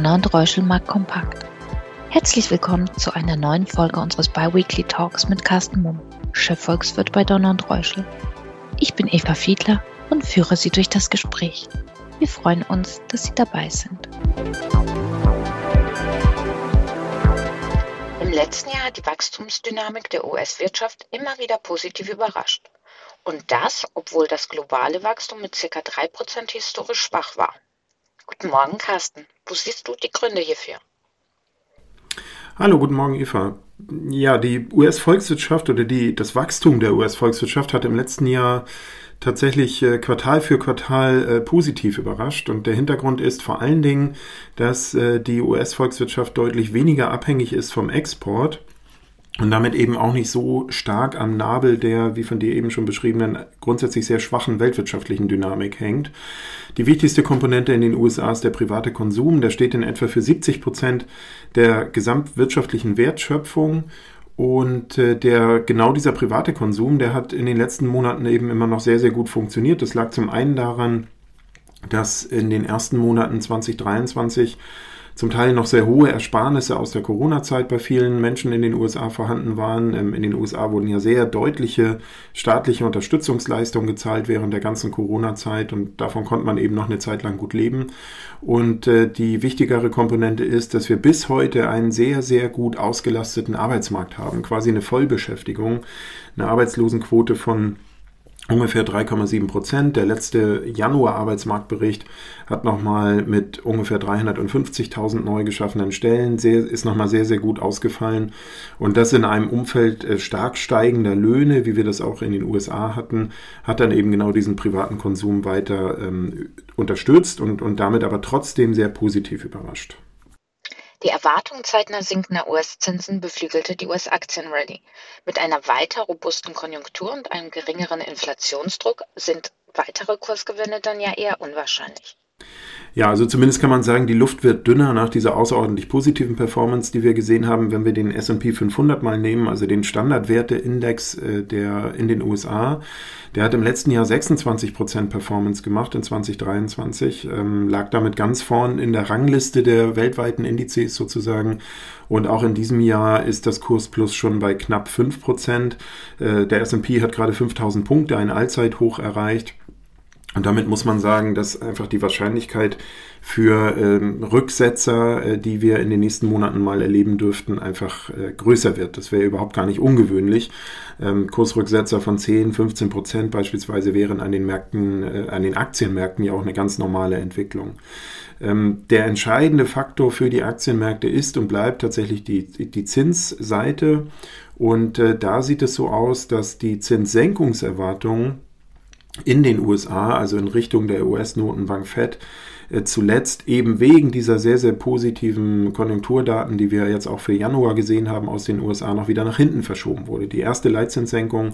Donner und Reuschel mag kompakt. Herzlich willkommen zu einer neuen Folge unseres Biweekly Talks mit Carsten Mumm, Chefvolkswirt bei Donner und Reuschel. Ich bin Eva Fiedler und führe Sie durch das Gespräch. Wir freuen uns, dass Sie dabei sind. Im letzten Jahr hat die Wachstumsdynamik der US-Wirtschaft immer wieder positiv überrascht. Und das, obwohl das globale Wachstum mit ca. 3% historisch schwach war. Guten Morgen, Carsten. Wo siehst du die Gründe hierfür? Hallo, guten Morgen, Eva. Ja, die US-Volkswirtschaft oder die, das Wachstum der US-Volkswirtschaft hat im letzten Jahr tatsächlich äh, Quartal für Quartal äh, positiv überrascht. Und der Hintergrund ist vor allen Dingen, dass äh, die US-Volkswirtschaft deutlich weniger abhängig ist vom Export und damit eben auch nicht so stark am Nabel der, wie von dir eben schon beschriebenen, grundsätzlich sehr schwachen weltwirtschaftlichen Dynamik hängt. Die wichtigste Komponente in den USA ist der private Konsum. Der steht in etwa für 70 Prozent der gesamtwirtschaftlichen Wertschöpfung. Und äh, der genau dieser private Konsum, der hat in den letzten Monaten eben immer noch sehr, sehr gut funktioniert. Das lag zum einen daran, dass in den ersten Monaten 2023 zum Teil noch sehr hohe Ersparnisse aus der Corona-Zeit bei vielen Menschen in den USA vorhanden waren. Ähm, in den USA wurden ja sehr deutliche staatliche Unterstützungsleistungen gezahlt während der ganzen Corona-Zeit und davon konnte man eben noch eine Zeit lang gut leben. Und äh, die wichtigere Komponente ist, dass wir bis heute einen sehr, sehr gut ausgelasteten Arbeitsmarkt haben, quasi eine Vollbeschäftigung, eine Arbeitslosenquote von ungefähr 3,7 Prozent. Der letzte Januar-Arbeitsmarktbericht hat nochmal mit ungefähr 350.000 neu geschaffenen Stellen, sehr, ist nochmal sehr, sehr gut ausgefallen. Und das in einem Umfeld äh, stark steigender Löhne, wie wir das auch in den USA hatten, hat dann eben genau diesen privaten Konsum weiter ähm, unterstützt und, und damit aber trotzdem sehr positiv überrascht. Die Erwartung zeitnah sinkender US-Zinsen beflügelte die US-Aktienrallye. Mit einer weiter robusten Konjunktur und einem geringeren Inflationsdruck sind weitere Kursgewinne dann ja eher unwahrscheinlich. Ja, also zumindest kann man sagen, die Luft wird dünner nach dieser außerordentlich positiven Performance, die wir gesehen haben, wenn wir den S&P 500 mal nehmen, also den Standardwerteindex äh, der in den USA. Der hat im letzten Jahr 26 Prozent Performance gemacht in 2023, ähm, lag damit ganz vorn in der Rangliste der weltweiten Indizes sozusagen. Und auch in diesem Jahr ist das Kurs Plus schon bei knapp 5 Prozent. Äh, der S&P hat gerade 5000 Punkte, ein Allzeithoch erreicht. Und damit muss man sagen, dass einfach die Wahrscheinlichkeit für ähm, Rücksetzer, äh, die wir in den nächsten Monaten mal erleben dürften, einfach äh, größer wird. Das wäre überhaupt gar nicht ungewöhnlich. Ähm, Kursrücksetzer von 10, 15 Prozent beispielsweise wären an den Märkten, äh, an den Aktienmärkten ja auch eine ganz normale Entwicklung. Ähm, der entscheidende Faktor für die Aktienmärkte ist und bleibt tatsächlich die, die Zinsseite. Und äh, da sieht es so aus, dass die Zinssenkungserwartungen in den USA, also in Richtung der US-Notenbank Fed, äh, zuletzt eben wegen dieser sehr, sehr positiven Konjunkturdaten, die wir jetzt auch für Januar gesehen haben aus den USA, noch wieder nach hinten verschoben wurde. Die erste Leitzinssenkung,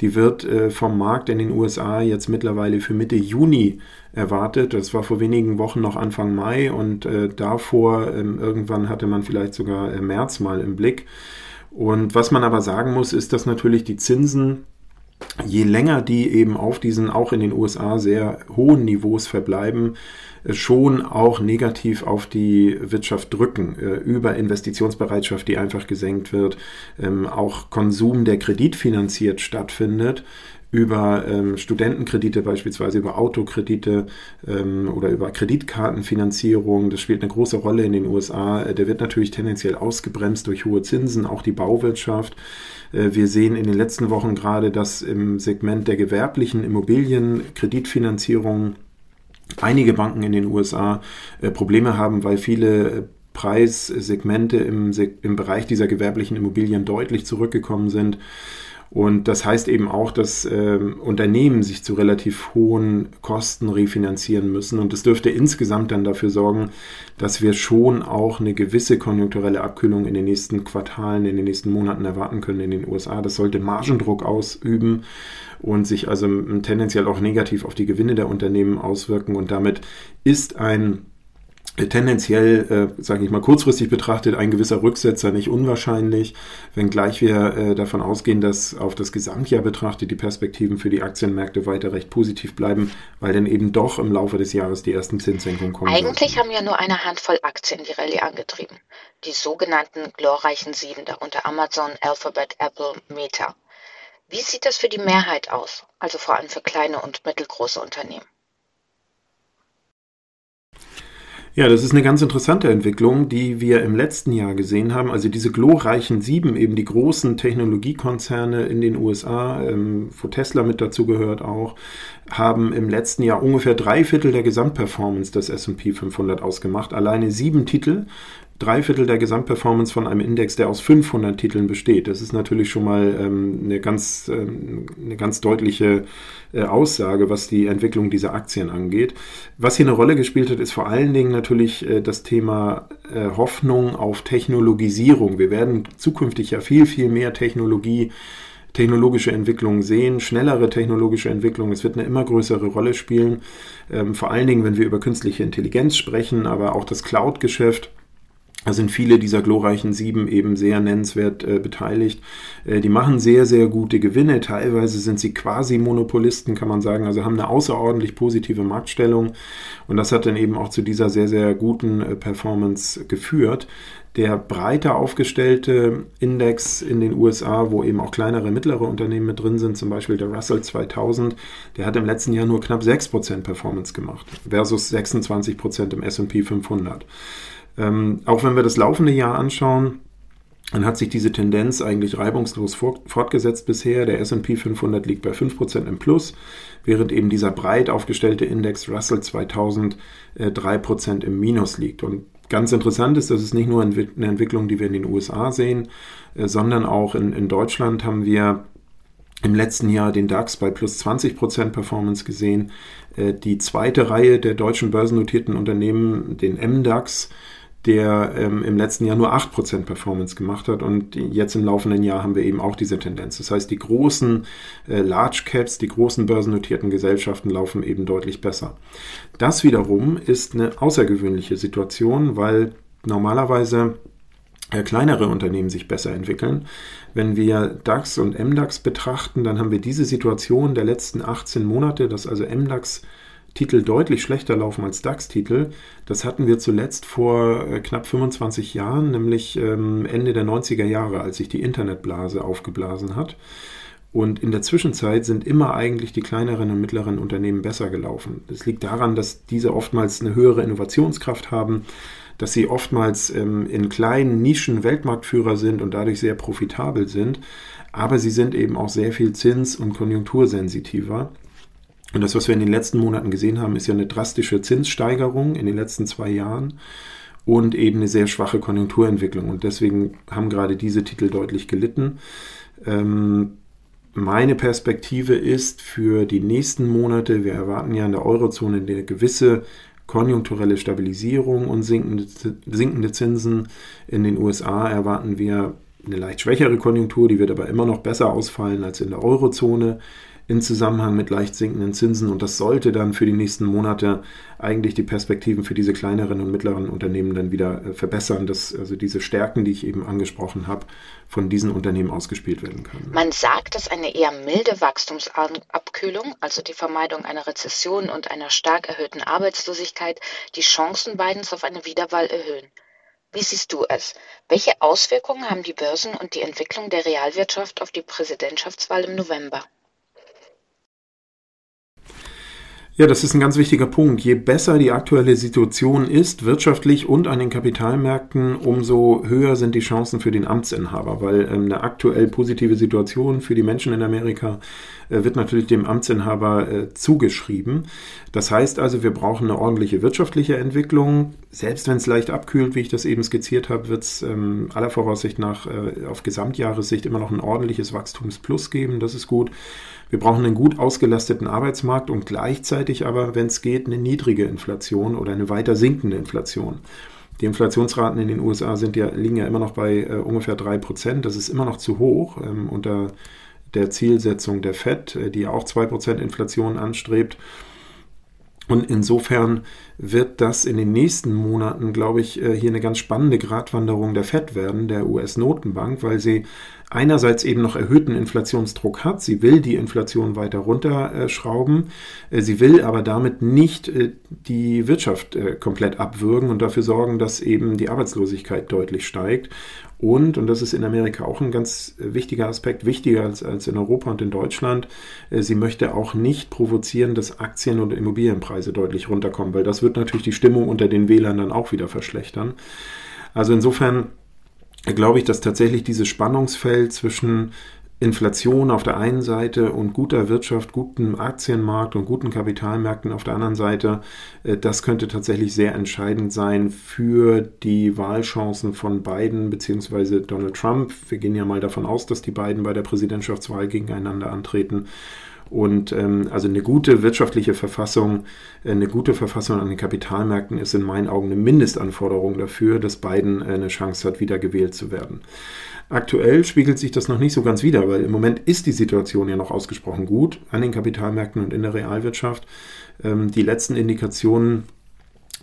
die wird äh, vom Markt in den USA jetzt mittlerweile für Mitte Juni erwartet. Das war vor wenigen Wochen noch Anfang Mai und äh, davor ähm, irgendwann hatte man vielleicht sogar März mal im Blick. Und was man aber sagen muss, ist, dass natürlich die Zinsen je länger die eben auf diesen auch in den USA sehr hohen Niveaus verbleiben, äh, schon auch negativ auf die Wirtschaft drücken, äh, über Investitionsbereitschaft, die einfach gesenkt wird, ähm, auch Konsum, der kreditfinanziert stattfindet, über ähm, Studentenkredite beispielsweise, über Autokredite ähm, oder über Kreditkartenfinanzierung. Das spielt eine große Rolle in den USA. Äh, der wird natürlich tendenziell ausgebremst durch hohe Zinsen, auch die Bauwirtschaft. Äh, wir sehen in den letzten Wochen gerade, dass im Segment der gewerblichen Immobilienkreditfinanzierung einige Banken in den USA äh, Probleme haben, weil viele äh, Preissegmente im, im Bereich dieser gewerblichen Immobilien deutlich zurückgekommen sind. Und das heißt eben auch, dass äh, Unternehmen sich zu relativ hohen Kosten refinanzieren müssen. Und das dürfte insgesamt dann dafür sorgen, dass wir schon auch eine gewisse konjunkturelle Abkühlung in den nächsten Quartalen, in den nächsten Monaten erwarten können in den USA. Das sollte Margendruck ausüben und sich also tendenziell auch negativ auf die Gewinne der Unternehmen auswirken. Und damit ist ein tendenziell, äh, sage ich mal, kurzfristig betrachtet ein gewisser Rücksetzer nicht unwahrscheinlich, wenngleich wir äh, davon ausgehen, dass auf das Gesamtjahr betrachtet die Perspektiven für die Aktienmärkte weiter recht positiv bleiben, weil dann eben doch im Laufe des Jahres die ersten Zinssenkungen kommen. Eigentlich sollten. haben ja nur eine Handvoll Aktien die Rallye angetrieben, die sogenannten glorreichen Sieben, darunter Amazon, Alphabet, Apple, Meta. Wie sieht das für die Mehrheit aus, also vor allem für kleine und mittelgroße Unternehmen? Ja, das ist eine ganz interessante Entwicklung, die wir im letzten Jahr gesehen haben. Also diese glorreichen sieben, eben die großen Technologiekonzerne in den USA, ähm, wo Tesla mit dazu gehört auch, haben im letzten Jahr ungefähr drei Viertel der Gesamtperformance des S&P 500 ausgemacht. Alleine sieben Titel drei Viertel der Gesamtperformance von einem Index, der aus 500 Titeln besteht. Das ist natürlich schon mal ähm, eine, ganz, ähm, eine ganz deutliche äh, Aussage, was die Entwicklung dieser Aktien angeht. Was hier eine Rolle gespielt hat, ist vor allen Dingen natürlich äh, das Thema äh, Hoffnung auf Technologisierung. Wir werden zukünftig ja viel, viel mehr Technologie technologische Entwicklungen sehen, schnellere technologische Entwicklungen. Es wird eine immer größere Rolle spielen, ähm, vor allen Dingen, wenn wir über künstliche Intelligenz sprechen, aber auch das Cloud-Geschäft da sind viele dieser glorreichen Sieben eben sehr nennenswert äh, beteiligt. Äh, die machen sehr, sehr gute Gewinne. Teilweise sind sie quasi Monopolisten, kann man sagen. Also haben eine außerordentlich positive Marktstellung. Und das hat dann eben auch zu dieser sehr, sehr guten äh, Performance geführt. Der breiter aufgestellte Index in den USA, wo eben auch kleinere, mittlere Unternehmen mit drin sind, zum Beispiel der Russell 2000, der hat im letzten Jahr nur knapp 6% Performance gemacht versus 26% im S&P 500. Ähm, auch wenn wir das laufende Jahr anschauen, dann hat sich diese Tendenz eigentlich reibungslos fortgesetzt bisher. Der SP 500 liegt bei 5% im Plus, während eben dieser breit aufgestellte Index Russell 2000 äh, 3% im Minus liegt. Und ganz interessant ist, dass es nicht nur eine Entwicklung, die wir in den USA sehen, äh, sondern auch in, in Deutschland haben wir im letzten Jahr den DAX bei plus 20% Performance gesehen. Äh, die zweite Reihe der deutschen börsennotierten Unternehmen, den MDAX, der ähm, im letzten Jahr nur 8% Performance gemacht hat und jetzt im laufenden Jahr haben wir eben auch diese Tendenz. Das heißt, die großen äh, Large Caps, die großen börsennotierten Gesellschaften laufen eben deutlich besser. Das wiederum ist eine außergewöhnliche Situation, weil normalerweise äh, kleinere Unternehmen sich besser entwickeln. Wenn wir DAX und MDAX betrachten, dann haben wir diese Situation der letzten 18 Monate, dass also MDAX Titel deutlich schlechter laufen als DAX-Titel. Das hatten wir zuletzt vor äh, knapp 25 Jahren, nämlich ähm, Ende der 90er Jahre, als sich die Internetblase aufgeblasen hat. Und in der Zwischenzeit sind immer eigentlich die kleineren und mittleren Unternehmen besser gelaufen. Das liegt daran, dass diese oftmals eine höhere Innovationskraft haben, dass sie oftmals ähm, in kleinen Nischen Weltmarktführer sind und dadurch sehr profitabel sind. Aber sie sind eben auch sehr viel zins- und konjunktursensitiver. Und das, was wir in den letzten Monaten gesehen haben, ist ja eine drastische Zinssteigerung in den letzten zwei Jahren und eben eine sehr schwache Konjunkturentwicklung. Und deswegen haben gerade diese Titel deutlich gelitten. Ähm, meine Perspektive ist für die nächsten Monate, wir erwarten ja in der Eurozone eine gewisse konjunkturelle Stabilisierung und sinkende, sinkende Zinsen. In den USA erwarten wir eine leicht schwächere Konjunktur, die wird aber immer noch besser ausfallen als in der Eurozone in Zusammenhang mit leicht sinkenden Zinsen. Und das sollte dann für die nächsten Monate eigentlich die Perspektiven für diese kleineren und mittleren Unternehmen dann wieder äh, verbessern, dass also diese Stärken, die ich eben angesprochen habe, von diesen Unternehmen ausgespielt werden können. Man sagt, dass eine eher milde Wachstumsabkühlung, also die Vermeidung einer Rezession und einer stark erhöhten Arbeitslosigkeit, die Chancen Bidens auf eine Wiederwahl erhöhen. Wie siehst du es? Welche Auswirkungen haben die Börsen und die Entwicklung der Realwirtschaft auf die Präsidentschaftswahl im November? Ja, das ist ein ganz wichtiger Punkt. Je besser die aktuelle Situation ist, wirtschaftlich und an den Kapitalmärkten, umso höher sind die Chancen für den Amtsinhaber, weil ähm, eine aktuell positive Situation für die Menschen in Amerika äh, wird natürlich dem Amtsinhaber äh, zugeschrieben. Das heißt also, wir brauchen eine ordentliche wirtschaftliche Entwicklung. Selbst wenn es leicht abkühlt, wie ich das eben skizziert habe, wird es ähm, aller Voraussicht nach äh, auf Gesamtjahressicht immer noch ein ordentliches Wachstumsplus geben. Das ist gut. Wir brauchen einen gut ausgelasteten Arbeitsmarkt und gleichzeitig aber, wenn es geht, eine niedrige Inflation oder eine weiter sinkende Inflation. Die Inflationsraten in den USA sind ja, liegen ja immer noch bei äh, ungefähr 3%. Das ist immer noch zu hoch ähm, unter der Zielsetzung der FED, äh, die auch 2% Inflation anstrebt. Und insofern wird das in den nächsten Monaten, glaube ich, äh, hier eine ganz spannende Gratwanderung der FED werden, der US-Notenbank, weil sie einerseits eben noch erhöhten Inflationsdruck hat. Sie will die Inflation weiter runterschrauben. Äh, sie will aber damit nicht äh, die Wirtschaft komplett abwürgen und dafür sorgen, dass eben die Arbeitslosigkeit deutlich steigt. Und, und das ist in Amerika auch ein ganz wichtiger Aspekt, wichtiger als, als in Europa und in Deutschland, äh, sie möchte auch nicht provozieren, dass Aktien- und Immobilienpreise deutlich runterkommen, weil das wird natürlich die Stimmung unter den Wählern dann auch wieder verschlechtern. Also insofern glaube ich, dass tatsächlich dieses Spannungsfeld zwischen Inflation auf der einen Seite und guter Wirtschaft, gutem Aktienmarkt und guten Kapitalmärkten auf der anderen Seite, äh, das könnte tatsächlich sehr entscheidend sein für die Wahlchancen von Biden bzw. Donald Trump. Wir gehen ja mal davon aus, dass die beiden bei der Präsidentschaftswahl gegeneinander antreten. Und ähm, also eine gute wirtschaftliche Verfassung, äh, eine gute Verfassung an den Kapitalmärkten ist in meinen Augen eine Mindestanforderung dafür, dass Biden äh, eine Chance hat, wieder gewählt zu werden. Aktuell spiegelt sich das noch nicht so ganz wider, weil im Moment ist die Situation ja noch ausgesprochen gut an den Kapitalmärkten und in der Realwirtschaft. Ähm, die letzten Indikationen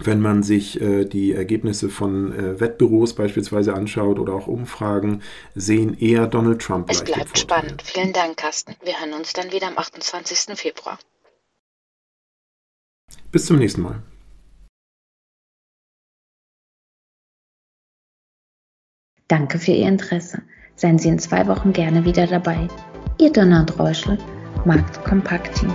wenn man sich äh, die Ergebnisse von äh, Wettbüros beispielsweise anschaut oder auch Umfragen, sehen eher Donald Trump. Es bleibt spannend. Vielen Dank, Carsten. Wir hören uns dann wieder am 28. Februar. Bis zum nächsten Mal. Danke für Ihr Interesse. Seien Sie in zwei Wochen gerne wieder dabei. Ihr Donner und Räuschel, Markt Kompakt Team.